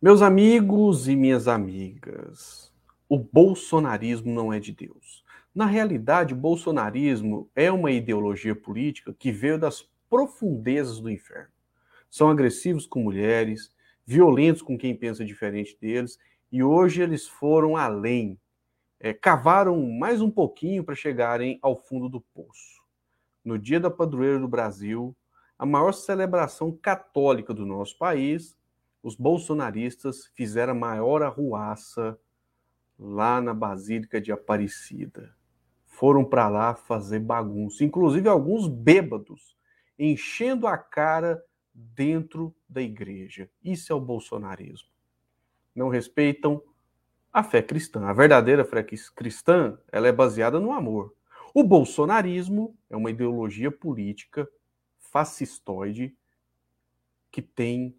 Meus amigos e minhas amigas, o bolsonarismo não é de Deus. Na realidade, o bolsonarismo é uma ideologia política que veio das profundezas do inferno. São agressivos com mulheres, violentos com quem pensa diferente deles, e hoje eles foram além, é, cavaram mais um pouquinho para chegarem ao fundo do poço. No dia da padroeira do Brasil, a maior celebração católica do nosso país, os bolsonaristas fizeram a maior arruaça lá na Basílica de Aparecida. Foram para lá fazer bagunça, inclusive alguns bêbados, enchendo a cara dentro da igreja. Isso é o bolsonarismo. Não respeitam a fé cristã. A verdadeira fé cristã, ela é baseada no amor. O bolsonarismo é uma ideologia política fascistoide que tem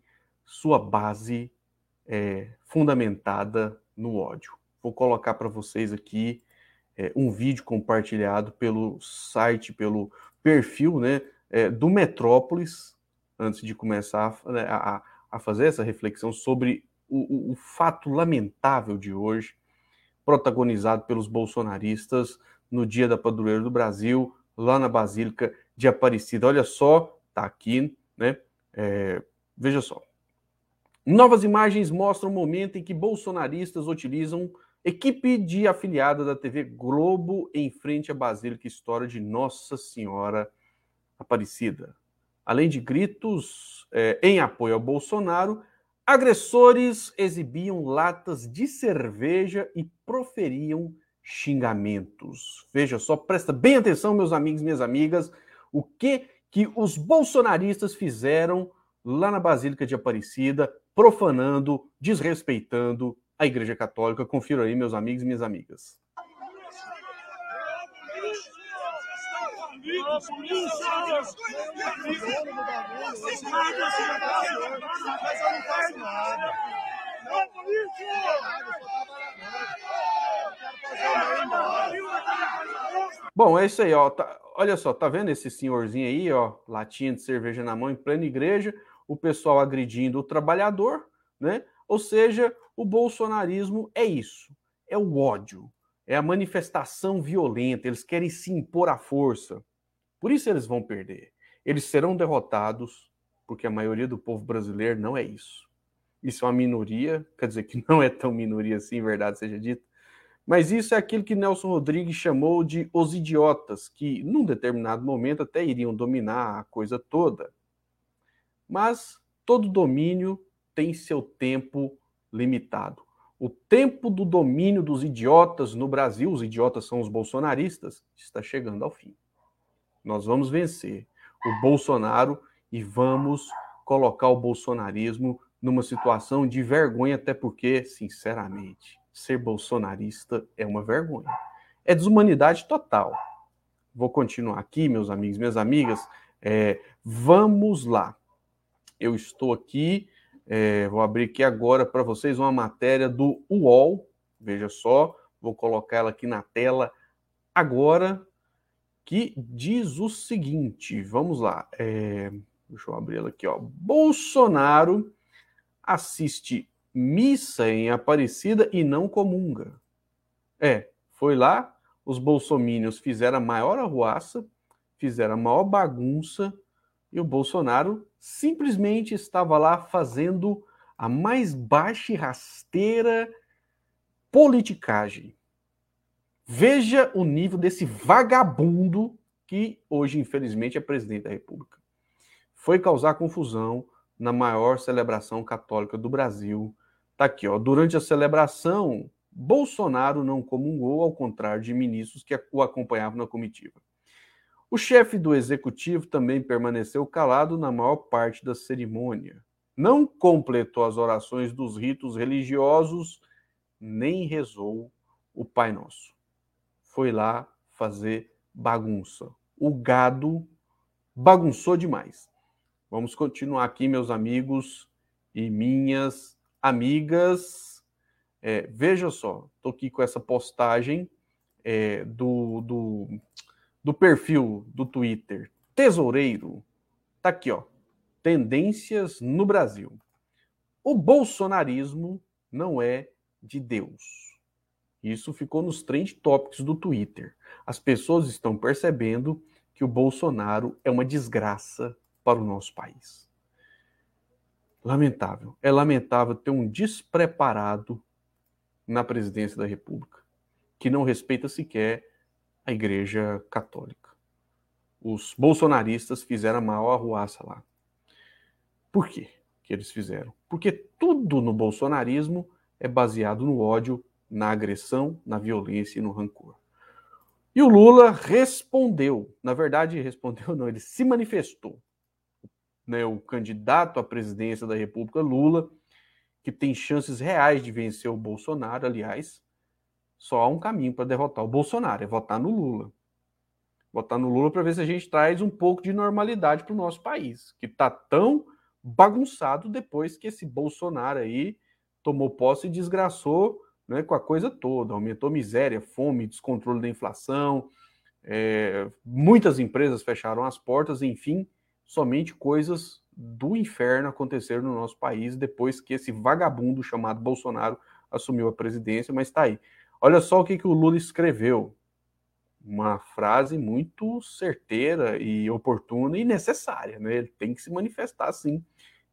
sua base é, fundamentada no ódio. Vou colocar para vocês aqui é, um vídeo compartilhado pelo site, pelo perfil né, é, do Metrópolis, antes de começar a, né, a, a fazer essa reflexão sobre o, o, o fato lamentável de hoje, protagonizado pelos bolsonaristas no dia da padroeira do Brasil, lá na Basílica de Aparecida. Olha só, tá aqui, né? É, veja só. Novas imagens mostram o momento em que bolsonaristas utilizam equipe de afiliada da TV Globo em frente à Basílica História de Nossa Senhora Aparecida. Além de gritos é, em apoio ao Bolsonaro, agressores exibiam latas de cerveja e proferiam xingamentos. Veja só, presta bem atenção, meus amigos minhas amigas, o que que os bolsonaristas fizeram lá na Basílica de Aparecida, profanando, desrespeitando a Igreja Católica. Confira aí, meus amigos e minhas amigas. Bom, é isso aí, ó. Tá, olha só, tá vendo esse senhorzinho aí, ó, latinha de cerveja na mão em plena igreja, o pessoal agredindo o trabalhador, né? Ou seja, o bolsonarismo é isso, é o ódio, é a manifestação violenta, eles querem se impor à força. Por isso eles vão perder. Eles serão derrotados, porque a maioria do povo brasileiro não é isso. Isso é uma minoria, quer dizer que não é tão minoria assim, verdade seja dita, mas isso é aquilo que Nelson Rodrigues chamou de os idiotas, que num determinado momento até iriam dominar a coisa toda. Mas todo domínio tem seu tempo limitado. O tempo do domínio dos idiotas no Brasil, os idiotas são os bolsonaristas, está chegando ao fim. Nós vamos vencer o Bolsonaro e vamos colocar o bolsonarismo numa situação de vergonha, até porque, sinceramente, ser bolsonarista é uma vergonha. É desumanidade total. Vou continuar aqui, meus amigos, minhas amigas. É, vamos lá. Eu estou aqui, é, vou abrir aqui agora para vocês uma matéria do UOL. Veja só, vou colocar ela aqui na tela agora, que diz o seguinte: vamos lá. É, deixa eu abrir ela aqui, ó. Bolsonaro assiste missa em Aparecida e não comunga. É, foi lá, os bolsomínios fizeram a maior arruaça, fizeram a maior bagunça, e o Bolsonaro simplesmente estava lá fazendo a mais baixa e rasteira politicagem. Veja o nível desse vagabundo que hoje, infelizmente, é presidente da República. Foi causar confusão na maior celebração católica do Brasil, Tá aqui, ó. Durante a celebração, Bolsonaro não comungou, ao contrário de ministros que o acompanhavam na comitiva. O chefe do executivo também permaneceu calado na maior parte da cerimônia. Não completou as orações dos ritos religiosos, nem rezou o Pai Nosso. Foi lá fazer bagunça. O gado bagunçou demais. Vamos continuar aqui, meus amigos e minhas amigas. É, veja só, estou aqui com essa postagem é, do, do, do perfil do Twitter Tesoureiro. Tá aqui, ó. Tendências no Brasil. o bolsonarismo não é de Deus. Isso ficou nos trend topics do Twitter. As pessoas estão percebendo que o Bolsonaro é uma desgraça para o nosso país. Lamentável. É lamentável ter um despreparado na presidência da República que não respeita sequer a Igreja Católica. Os bolsonaristas fizeram a maior arruaça lá. Por quê que eles fizeram? Porque tudo no bolsonarismo é baseado no ódio, na agressão, na violência e no rancor. E o Lula respondeu. Na verdade, respondeu não, ele se manifestou. Né, o candidato à presidência da República, Lula, que tem chances reais de vencer o Bolsonaro, aliás, só há um caminho para derrotar o Bolsonaro, é votar no Lula. Votar no Lula para ver se a gente traz um pouco de normalidade para o nosso país, que está tão bagunçado depois que esse Bolsonaro aí tomou posse e desgraçou né, com a coisa toda, aumentou miséria, fome, descontrole da inflação, é, muitas empresas fecharam as portas, enfim, somente coisas do inferno aconteceram no nosso país depois que esse vagabundo chamado Bolsonaro assumiu a presidência, mas está aí. Olha só o que, que o Lula escreveu. Uma frase muito certeira e oportuna e necessária, né? Ele tem que se manifestar assim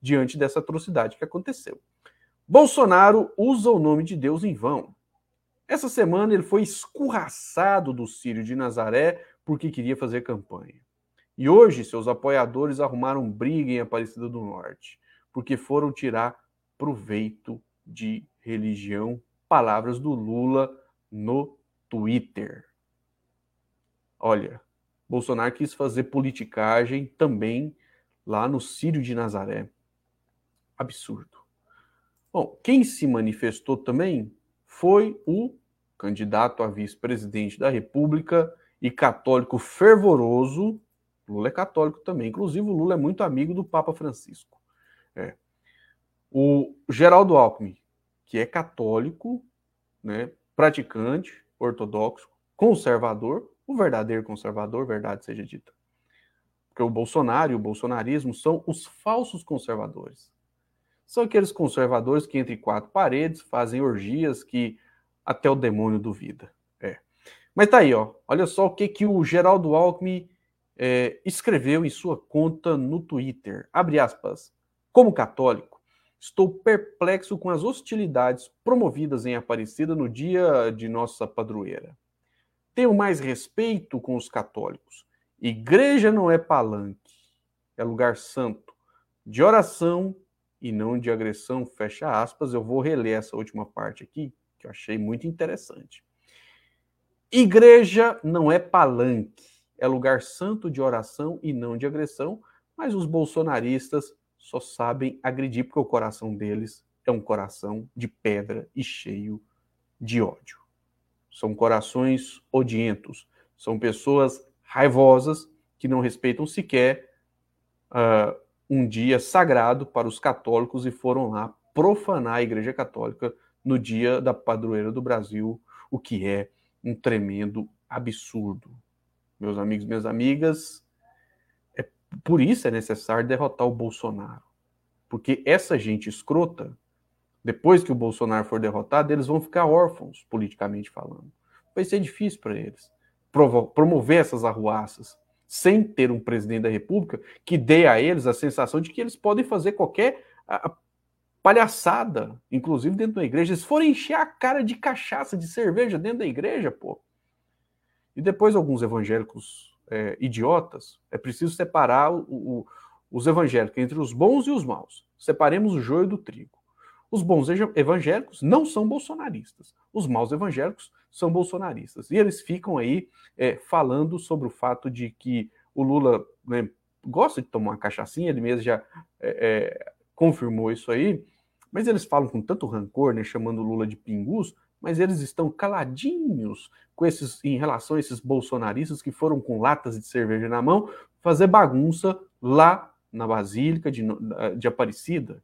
diante dessa atrocidade que aconteceu. Bolsonaro usa o nome de Deus em vão. Essa semana ele foi escorraçado do Sírio de Nazaré porque queria fazer campanha. E hoje seus apoiadores arrumaram briga em Aparecida do Norte, porque foram tirar proveito de religião. Palavras do Lula no Twitter. Olha, Bolsonaro quis fazer politicagem também lá no Sírio de Nazaré. Absurdo. Bom, quem se manifestou também foi o candidato a vice-presidente da República e católico fervoroso. Lula é católico também. Inclusive, o Lula é muito amigo do Papa Francisco. É. O Geraldo Alckmin, que é católico, né, praticante, ortodoxo, conservador, o verdadeiro conservador, verdade seja dita. Porque o Bolsonaro e o bolsonarismo são os falsos conservadores são aqueles conservadores que entre quatro paredes fazem orgias que até o demônio duvida. É. Mas tá aí, ó. Olha só o que, que o Geraldo Alckmin é, escreveu em sua conta no Twitter. Abre aspas. Como católico, estou perplexo com as hostilidades promovidas em Aparecida no dia de nossa padroeira. Tenho mais respeito com os católicos. Igreja não é palanque, é lugar santo, de oração e não de agressão, fecha aspas. Eu vou reler essa última parte aqui, que eu achei muito interessante. Igreja não é palanque, é lugar santo de oração e não de agressão, mas os bolsonaristas só sabem agredir porque o coração deles é um coração de pedra e cheio de ódio. São corações odientos, são pessoas raivosas que não respeitam sequer uh, um dia sagrado para os católicos e foram lá profanar a Igreja Católica no dia da padroeira do Brasil, o que é um tremendo absurdo. Meus amigos, minhas amigas, é por isso é necessário derrotar o Bolsonaro. Porque essa gente escrota, depois que o Bolsonaro for derrotado, eles vão ficar órfãos, politicamente falando. Vai ser difícil para eles promover essas arruaças, sem ter um presidente da República que dê a eles a sensação de que eles podem fazer qualquer palhaçada, inclusive dentro da igreja. Eles forem encher a cara de cachaça, de cerveja dentro da igreja, pô. E depois alguns evangélicos é, idiotas, é preciso separar o, o, os evangélicos entre os bons e os maus. Separemos o joio do trigo. Os bons evangélicos não são bolsonaristas. Os maus evangélicos são bolsonaristas. E eles ficam aí é, falando sobre o fato de que o Lula né, gosta de tomar uma cachaçinha, ele mesmo já é, é, confirmou isso aí, mas eles falam com tanto rancor, né, chamando o Lula de pingus, mas eles estão caladinhos com esses, em relação a esses bolsonaristas que foram com latas de cerveja na mão fazer bagunça lá na Basílica de, de Aparecida,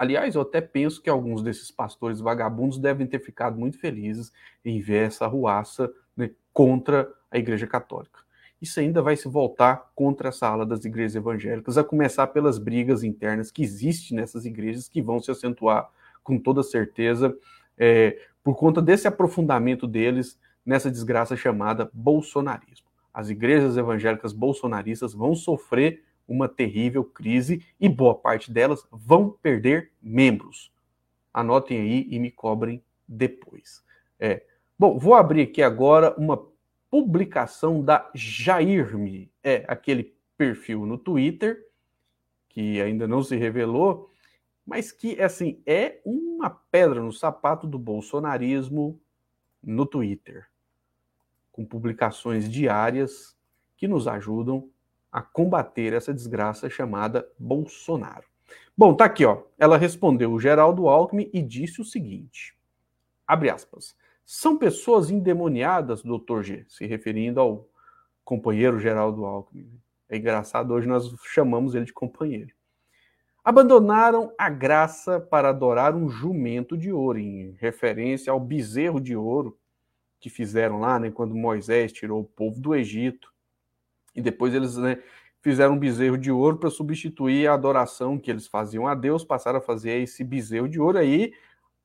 Aliás, eu até penso que alguns desses pastores vagabundos devem ter ficado muito felizes em ver essa ruaça né, contra a Igreja Católica. isso ainda vai se voltar contra essa ala das igrejas evangélicas, a começar pelas brigas internas que existem nessas igrejas, que vão se acentuar com toda certeza é, por conta desse aprofundamento deles nessa desgraça chamada bolsonarismo. As igrejas evangélicas bolsonaristas vão sofrer uma terrível crise e boa parte delas vão perder membros. Anotem aí e me cobrem depois. É. Bom, vou abrir aqui agora uma publicação da Jairme, é aquele perfil no Twitter que ainda não se revelou, mas que assim é uma pedra no sapato do bolsonarismo no Twitter, com publicações diárias que nos ajudam a combater essa desgraça chamada Bolsonaro. Bom, tá aqui, ó. Ela respondeu o Geraldo Alckmin e disse o seguinte: abre aspas. São pessoas endemoniadas, doutor G, se referindo ao companheiro Geraldo Alckmin. É engraçado, hoje nós chamamos ele de companheiro. Abandonaram a graça para adorar um jumento de ouro, em referência ao bezerro de ouro que fizeram lá, né, quando Moisés tirou o povo do Egito. E depois eles né, fizeram um bezerro de ouro para substituir a adoração que eles faziam a Deus, passaram a fazer esse bezerro de ouro. Aí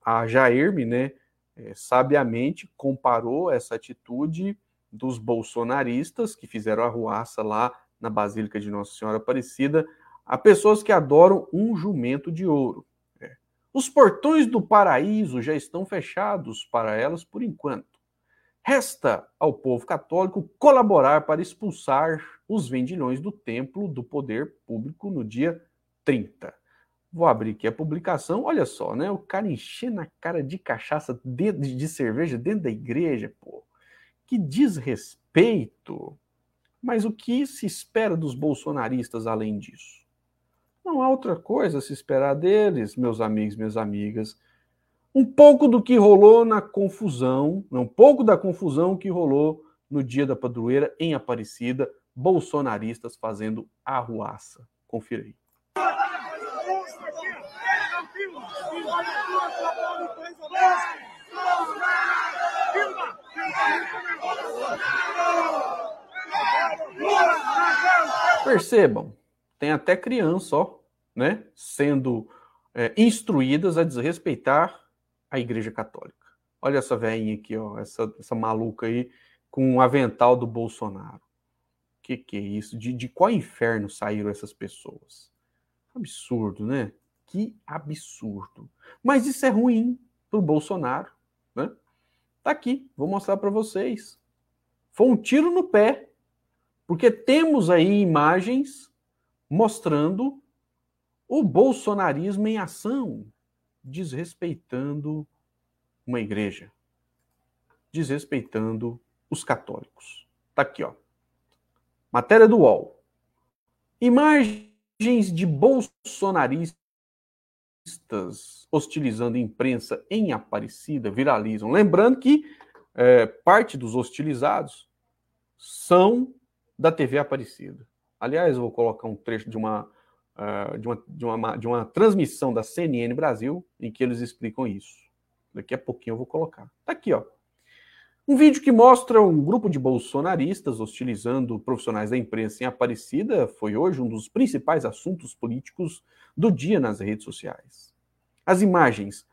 a Jairme, né, é, sabiamente comparou essa atitude dos bolsonaristas que fizeram a ruaça lá na Basílica de Nossa Senhora Aparecida a pessoas que adoram um jumento de ouro. É. Os portões do paraíso já estão fechados para elas por enquanto. Resta ao povo católico colaborar para expulsar os vendilhões do templo do poder público no dia 30. Vou abrir aqui a publicação. Olha só, né? O cara enchendo a cara de cachaça, de, de cerveja dentro da igreja, pô. Que desrespeito. Mas o que se espera dos bolsonaristas além disso? Não há outra coisa a se esperar deles, meus amigos, minhas amigas. Um pouco do que rolou na confusão, um pouco da confusão que rolou no dia da padroeira em Aparecida, bolsonaristas fazendo arruaça. Confira aí. Percebam, tem até criança, ó, né, sendo é, instruídas a desrespeitar a Igreja Católica. Olha essa velhinha aqui, ó, essa, essa maluca aí com o avental do Bolsonaro. Que que é isso? De, de qual inferno saíram essas pessoas? Absurdo, né? Que absurdo. Mas isso é ruim para o Bolsonaro, né? Tá aqui, vou mostrar para vocês. Foi um tiro no pé, porque temos aí imagens mostrando o bolsonarismo em ação, desrespeitando uma igreja, desrespeitando os católicos. Tá aqui, ó. Matéria do UOL. Imagens de bolsonaristas hostilizando imprensa em Aparecida viralizam. Lembrando que é, parte dos hostilizados são da TV Aparecida. Aliás, eu vou colocar um trecho de uma, uh, de, uma, de, uma, de uma transmissão da CNN Brasil em que eles explicam isso. Daqui a pouquinho eu vou colocar. Tá aqui, ó. Um vídeo que mostra um grupo de bolsonaristas hostilizando profissionais da imprensa em Aparecida foi hoje um dos principais assuntos políticos do dia nas redes sociais. As imagens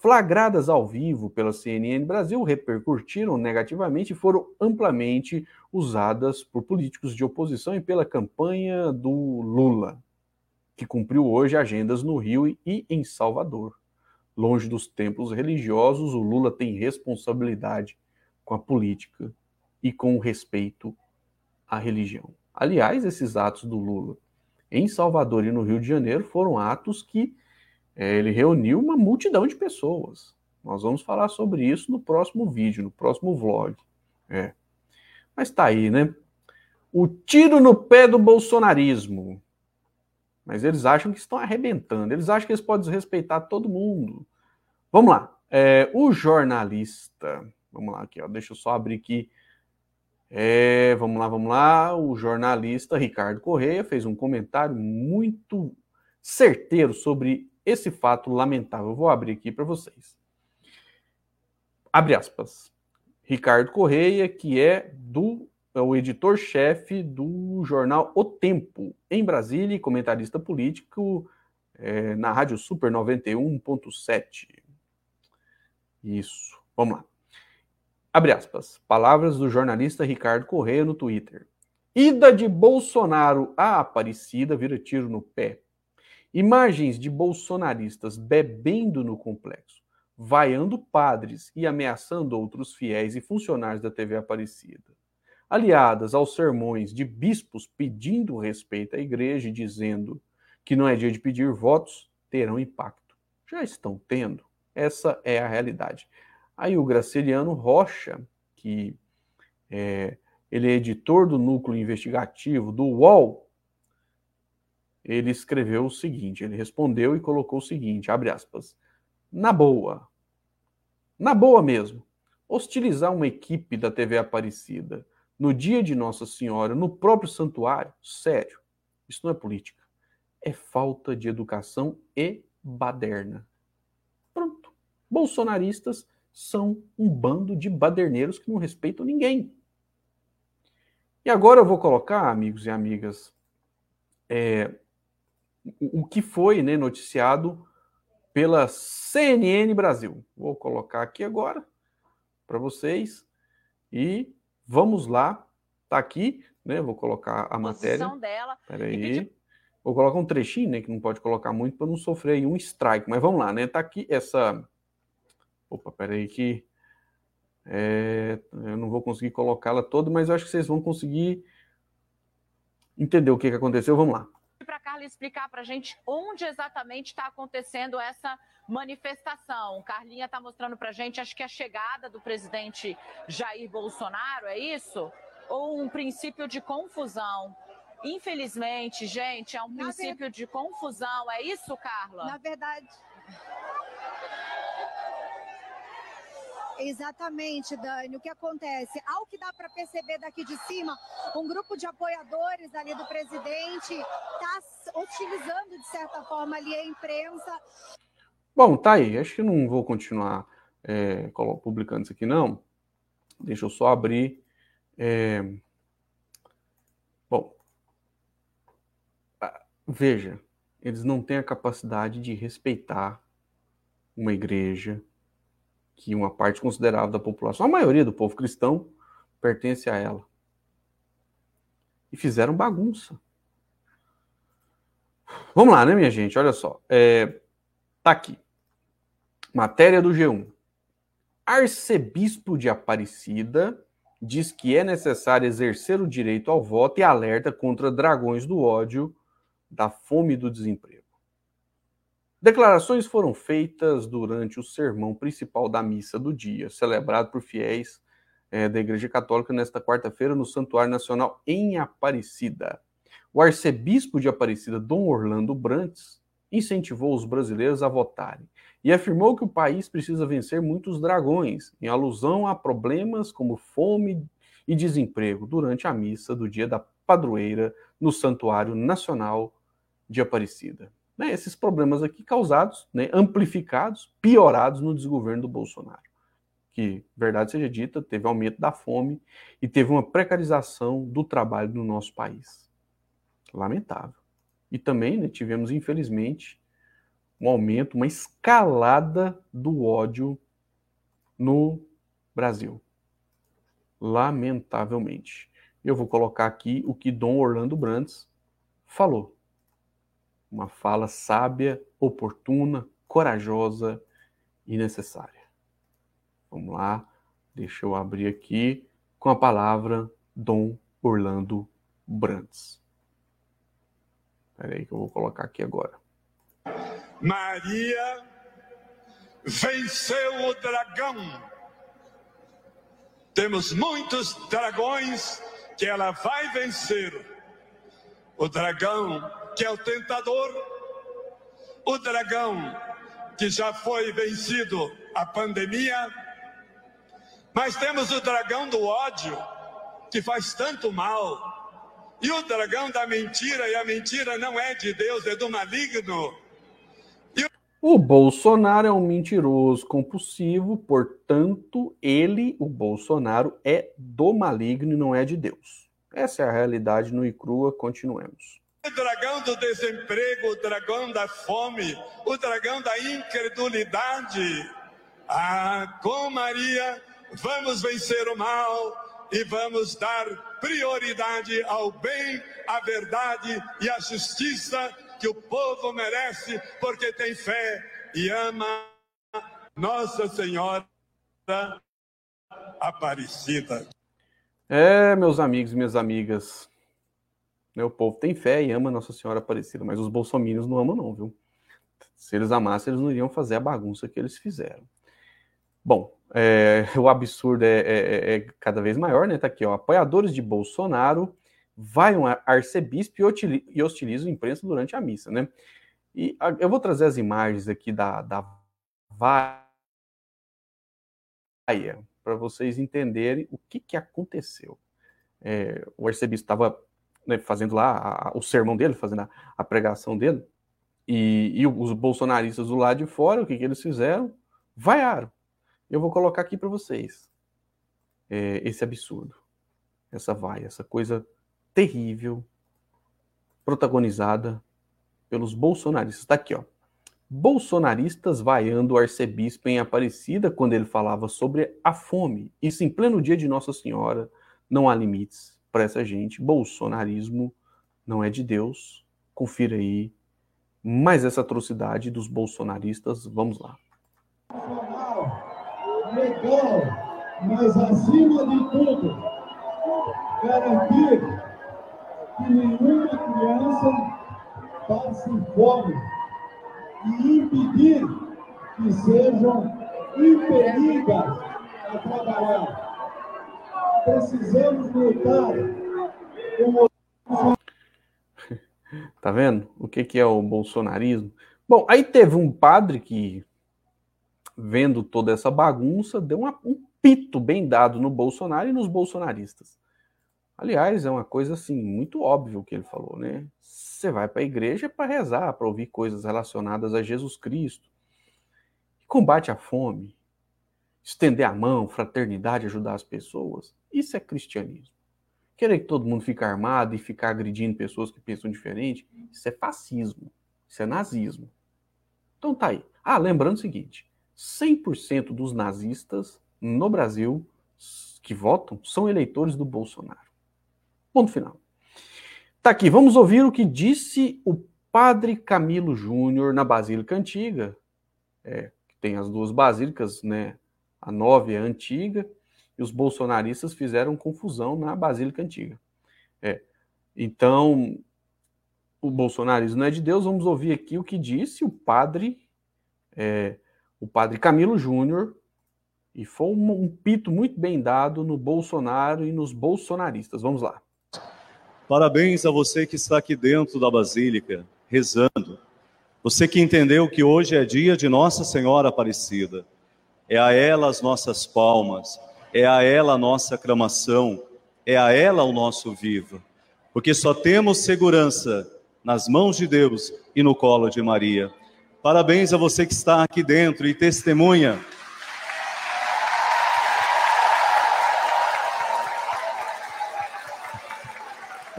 flagradas ao vivo pela CNN Brasil repercutiram negativamente e foram amplamente usadas por políticos de oposição e pela campanha do Lula, que cumpriu hoje agendas no Rio e em Salvador. Longe dos templos religiosos, o Lula tem responsabilidade com a política e com o respeito à religião. Aliás, esses atos do Lula em Salvador e no Rio de Janeiro foram atos que é, ele reuniu uma multidão de pessoas. Nós vamos falar sobre isso no próximo vídeo, no próximo vlog. É. Mas tá aí, né? O tiro no pé do bolsonarismo. Mas eles acham que estão arrebentando. Eles acham que eles podem desrespeitar todo mundo. Vamos lá. É, o jornalista Vamos lá, aqui, ó. Deixa eu só abrir aqui. É, vamos lá, vamos lá. O jornalista Ricardo Correia fez um comentário muito certeiro sobre esse fato lamentável. Eu vou abrir aqui para vocês. Abre aspas. Ricardo Correia, que é do é o editor-chefe do jornal O Tempo, em Brasília, e comentarista político é, na Rádio Super 91.7. Isso, vamos lá. Abre aspas. Palavras do jornalista Ricardo Correia no Twitter. Ida de Bolsonaro à Aparecida vira tiro no pé. Imagens de bolsonaristas bebendo no complexo, vaiando padres e ameaçando outros fiéis e funcionários da TV Aparecida aliadas aos sermões de bispos pedindo respeito à igreja e dizendo que não é dia de pedir votos, terão impacto. Já estão tendo. Essa é a realidade. Aí o Graciliano Rocha, que é, ele é editor do núcleo investigativo do UOL, ele escreveu o seguinte, ele respondeu e colocou o seguinte, abre aspas, na boa, na boa mesmo, hostilizar uma equipe da TV Aparecida, no dia de Nossa Senhora, no próprio santuário, sério, isso não é política. É falta de educação e baderna. Pronto. Bolsonaristas são um bando de baderneiros que não respeitam ninguém. E agora eu vou colocar, amigos e amigas, é, o que foi né, noticiado pela CNN Brasil. Vou colocar aqui agora para vocês e Vamos lá, tá aqui, né? Vou colocar a matéria. dela. Peraí. Vou colocar um trechinho, né? Que não pode colocar muito para não sofrer um strike. Mas vamos lá, né? Tá aqui essa. Opa, peraí que. É... eu não vou conseguir colocá-la toda, mas eu acho que vocês vão conseguir entender o que, que aconteceu. Vamos lá. Carla explicar para a gente onde exatamente está acontecendo essa manifestação. Carlinha está mostrando para a gente, acho que a chegada do presidente Jair Bolsonaro, é isso? Ou um princípio de confusão? Infelizmente, gente, é um princípio ver... de confusão. É isso, Carla? Na verdade. Exatamente, Dani. O que acontece? Ao que dá para perceber daqui de cima, um grupo de apoiadores ali do presidente está utilizando, de certa forma, ali a imprensa. Bom, tá aí. Acho que não vou continuar é, publicando isso aqui, não. Deixa eu só abrir. É... Bom, veja, eles não têm a capacidade de respeitar uma igreja que uma parte considerável da população, a maioria do povo cristão, pertence a ela. E fizeram bagunça. Vamos lá, né, minha gente? Olha só. É, tá aqui. Matéria do G1. Arcebispo de Aparecida diz que é necessário exercer o direito ao voto e alerta contra dragões do ódio, da fome e do desemprego. Declarações foram feitas durante o sermão principal da missa do dia, celebrado por fiéis é, da Igreja Católica nesta quarta-feira no Santuário Nacional em Aparecida. O arcebispo de Aparecida, Dom Orlando Brantes, incentivou os brasileiros a votarem e afirmou que o país precisa vencer muitos dragões, em alusão a problemas como fome e desemprego durante a missa do dia da padroeira no Santuário Nacional de Aparecida. Né, esses problemas aqui causados, né, amplificados, piorados no desgoverno do Bolsonaro. Que, verdade seja dita, teve aumento da fome e teve uma precarização do trabalho no nosso país. Lamentável. E também né, tivemos, infelizmente, um aumento, uma escalada do ódio no Brasil. Lamentavelmente. Eu vou colocar aqui o que Dom Orlando Brandes falou. Uma fala sábia, oportuna, corajosa e necessária. Vamos lá, deixa eu abrir aqui com a palavra Dom Orlando Brandes. Espera aí que eu vou colocar aqui agora. Maria venceu o dragão. Temos muitos dragões que ela vai vencer. O dragão que é o tentador, o dragão que já foi vencido a pandemia, mas temos o dragão do ódio que faz tanto mal. E o dragão da mentira, e a mentira não é de Deus, é do maligno. O Bolsonaro é um mentiroso compulsivo, portanto, ele, o Bolsonaro, é do maligno e não é de Deus. Essa é a realidade no Icrua, continuemos. O dragão do desemprego, o dragão da fome, o dragão da incredulidade. Ah, com Maria, vamos vencer o mal e vamos dar prioridade ao bem, à verdade e à justiça que o povo merece, porque tem fé e ama Nossa Senhora Aparecida. É, meus amigos e minhas amigas, o povo tem fé e ama Nossa Senhora Aparecida, mas os bolsominions não amam não, viu? Se eles amassem, eles não iriam fazer a bagunça que eles fizeram. Bom, é, o absurdo é, é, é, cada vez maior, né? Tá aqui, ó. Apoiadores de Bolsonaro vai um arcebispo e hostiliza a imprensa durante a missa, né? E eu vou trazer as imagens aqui da, da vaia para vocês entenderem o que, que aconteceu. É, o arcebispo estava né, fazendo lá a, o sermão dele, fazendo a, a pregação dele, e, e, os bolsonaristas do lado de fora, o que, que eles fizeram? Vaiaram. Eu vou colocar aqui para vocês é, esse absurdo, essa vaia, essa coisa terrível, protagonizada pelos bolsonaristas. Está aqui, ó. Bolsonaristas vaiando o arcebispo em Aparecida quando ele falava sobre a fome. Isso em pleno dia de Nossa Senhora. Não há limites para essa gente. Bolsonarismo não é de Deus. Confira aí mais essa atrocidade dos bolsonaristas. Vamos lá. Legal, mas acima de tudo, garantir que nenhuma criança passe fome e impedir que sejam impelidas a trabalhar. Precisamos lutar com Tá vendo o que, que é o bolsonarismo? Bom, aí teve um padre que, vendo toda essa bagunça, deu uma, um pito bem dado no Bolsonaro e nos bolsonaristas. Aliás, é uma coisa assim muito óbvia o que ele falou, né? Você vai para a igreja para rezar, para ouvir coisas relacionadas a Jesus Cristo. Combate a fome, estender a mão, fraternidade, ajudar as pessoas. Isso é cristianismo. Querer que todo mundo fique armado e ficar agredindo pessoas que pensam diferente, isso é fascismo, isso é nazismo. Então tá aí. Ah, lembrando o seguinte: 100% dos nazistas no Brasil que votam são eleitores do Bolsonaro. Ponto final. Tá aqui, vamos ouvir o que disse o padre Camilo Júnior na Basílica Antiga. É, tem as duas basílicas, né? A nova e a antiga, e os bolsonaristas fizeram confusão na Basílica Antiga. É. Então, o bolsonarismo não é de Deus. Vamos ouvir aqui o que disse o padre, é, o padre Camilo Júnior, e foi um, um pito muito bem dado no Bolsonaro e nos bolsonaristas. Vamos lá. Parabéns a você que está aqui dentro da Basílica, rezando. Você que entendeu que hoje é dia de Nossa Senhora Aparecida. É a ela as nossas palmas, é a ela a nossa aclamação, é a ela o nosso viva. Porque só temos segurança nas mãos de Deus e no colo de Maria. Parabéns a você que está aqui dentro e testemunha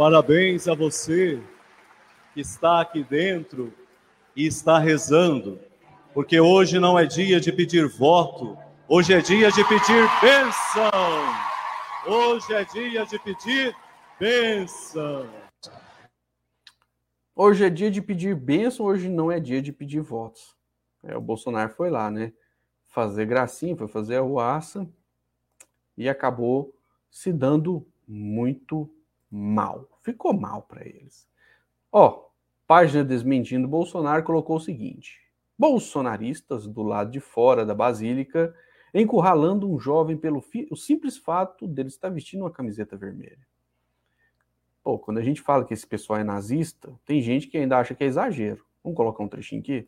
Parabéns a você que está aqui dentro e está rezando, porque hoje não é dia de pedir voto, hoje é dia de pedir bênção. Hoje é dia de pedir bênção. Hoje é dia de pedir bênção, hoje não é dia de pedir votos. É, o Bolsonaro foi lá, né? Fazer gracinha, foi fazer a ruaça e acabou se dando muito mal. Ficou mal para eles. Ó, página desmentindo Bolsonaro colocou o seguinte: bolsonaristas do lado de fora da Basílica encurralando um jovem pelo o simples fato dele estar vestindo uma camiseta vermelha. Pô, quando a gente fala que esse pessoal é nazista, tem gente que ainda acha que é exagero. Vamos colocar um trechinho aqui?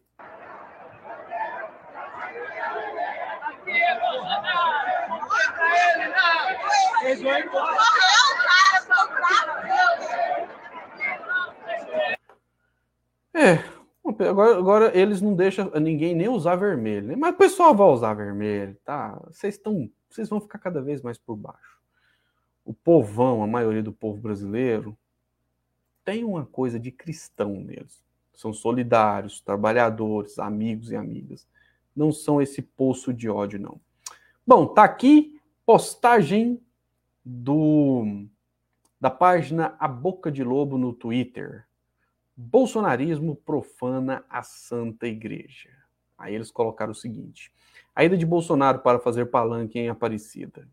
É, uma agora, agora eles não deixam ninguém nem usar vermelho, né? mas o pessoal vai usar vermelho, tá? Vocês estão, vocês vão ficar cada vez mais por baixo. O povão, a maioria do povo brasileiro, tem uma coisa de cristão neles. São solidários, trabalhadores, amigos e amigas. Não são esse poço de ódio, não. Bom, tá aqui postagem do da página A Boca de Lobo no Twitter. Bolsonarismo profana a Santa Igreja. Aí eles colocaram o seguinte: a ida de Bolsonaro para fazer palanque em Aparecida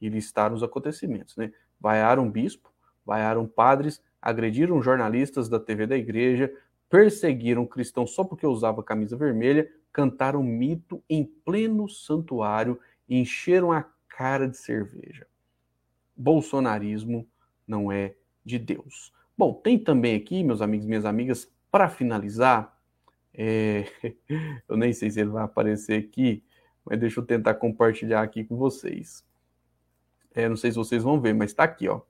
e listar os acontecimentos, né? Vaiaram bispo, vaiaram padres, agrediram jornalistas da TV da igreja, perseguiram cristãos só porque usava camisa vermelha, cantaram mito em pleno santuário e encheram a cara de cerveja. Bolsonarismo não é de Deus. Bom, tem também aqui, meus amigos minhas amigas, para finalizar, é... eu nem sei se ele vai aparecer aqui, mas deixa eu tentar compartilhar aqui com vocês. É, não sei se vocês vão ver, mas está aqui, ó.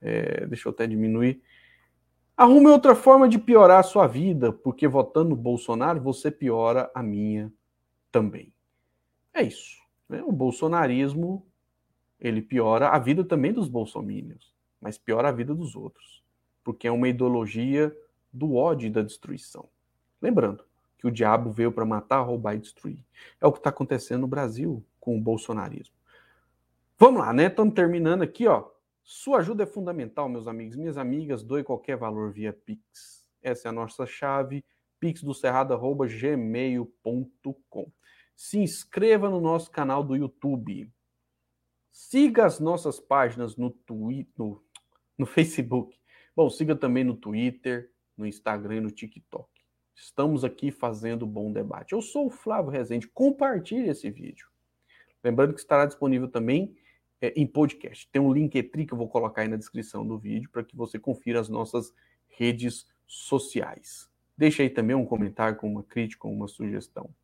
É, deixa eu até diminuir. Arrume outra forma de piorar a sua vida, porque votando no Bolsonaro você piora a minha também. É isso. Né? O bolsonarismo ele piora a vida também dos bolsomínios, mas piora a vida dos outros, porque é uma ideologia do ódio e da destruição. Lembrando que o diabo veio para matar, roubar e destruir. É o que está acontecendo no Brasil com o bolsonarismo. Vamos lá, né? Estamos terminando aqui, ó. Sua ajuda é fundamental, meus amigos, minhas amigas. Doe qualquer valor via Pix. Essa é a nossa chave, pixdocerrado.gmail.com. Se inscreva no nosso canal do YouTube. Siga as nossas páginas no, Twitter, no, no Facebook. Bom, siga também no Twitter, no Instagram e no TikTok. Estamos aqui fazendo bom debate. Eu sou o Flávio Rezende. Compartilhe esse vídeo. Lembrando que estará disponível também é, em podcast. Tem um link que eu vou colocar aí na descrição do vídeo para que você confira as nossas redes sociais. Deixe aí também um comentário com uma crítica, uma sugestão.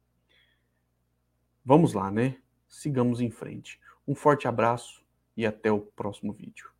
Vamos lá, né? Sigamos em frente. Um forte abraço e até o próximo vídeo.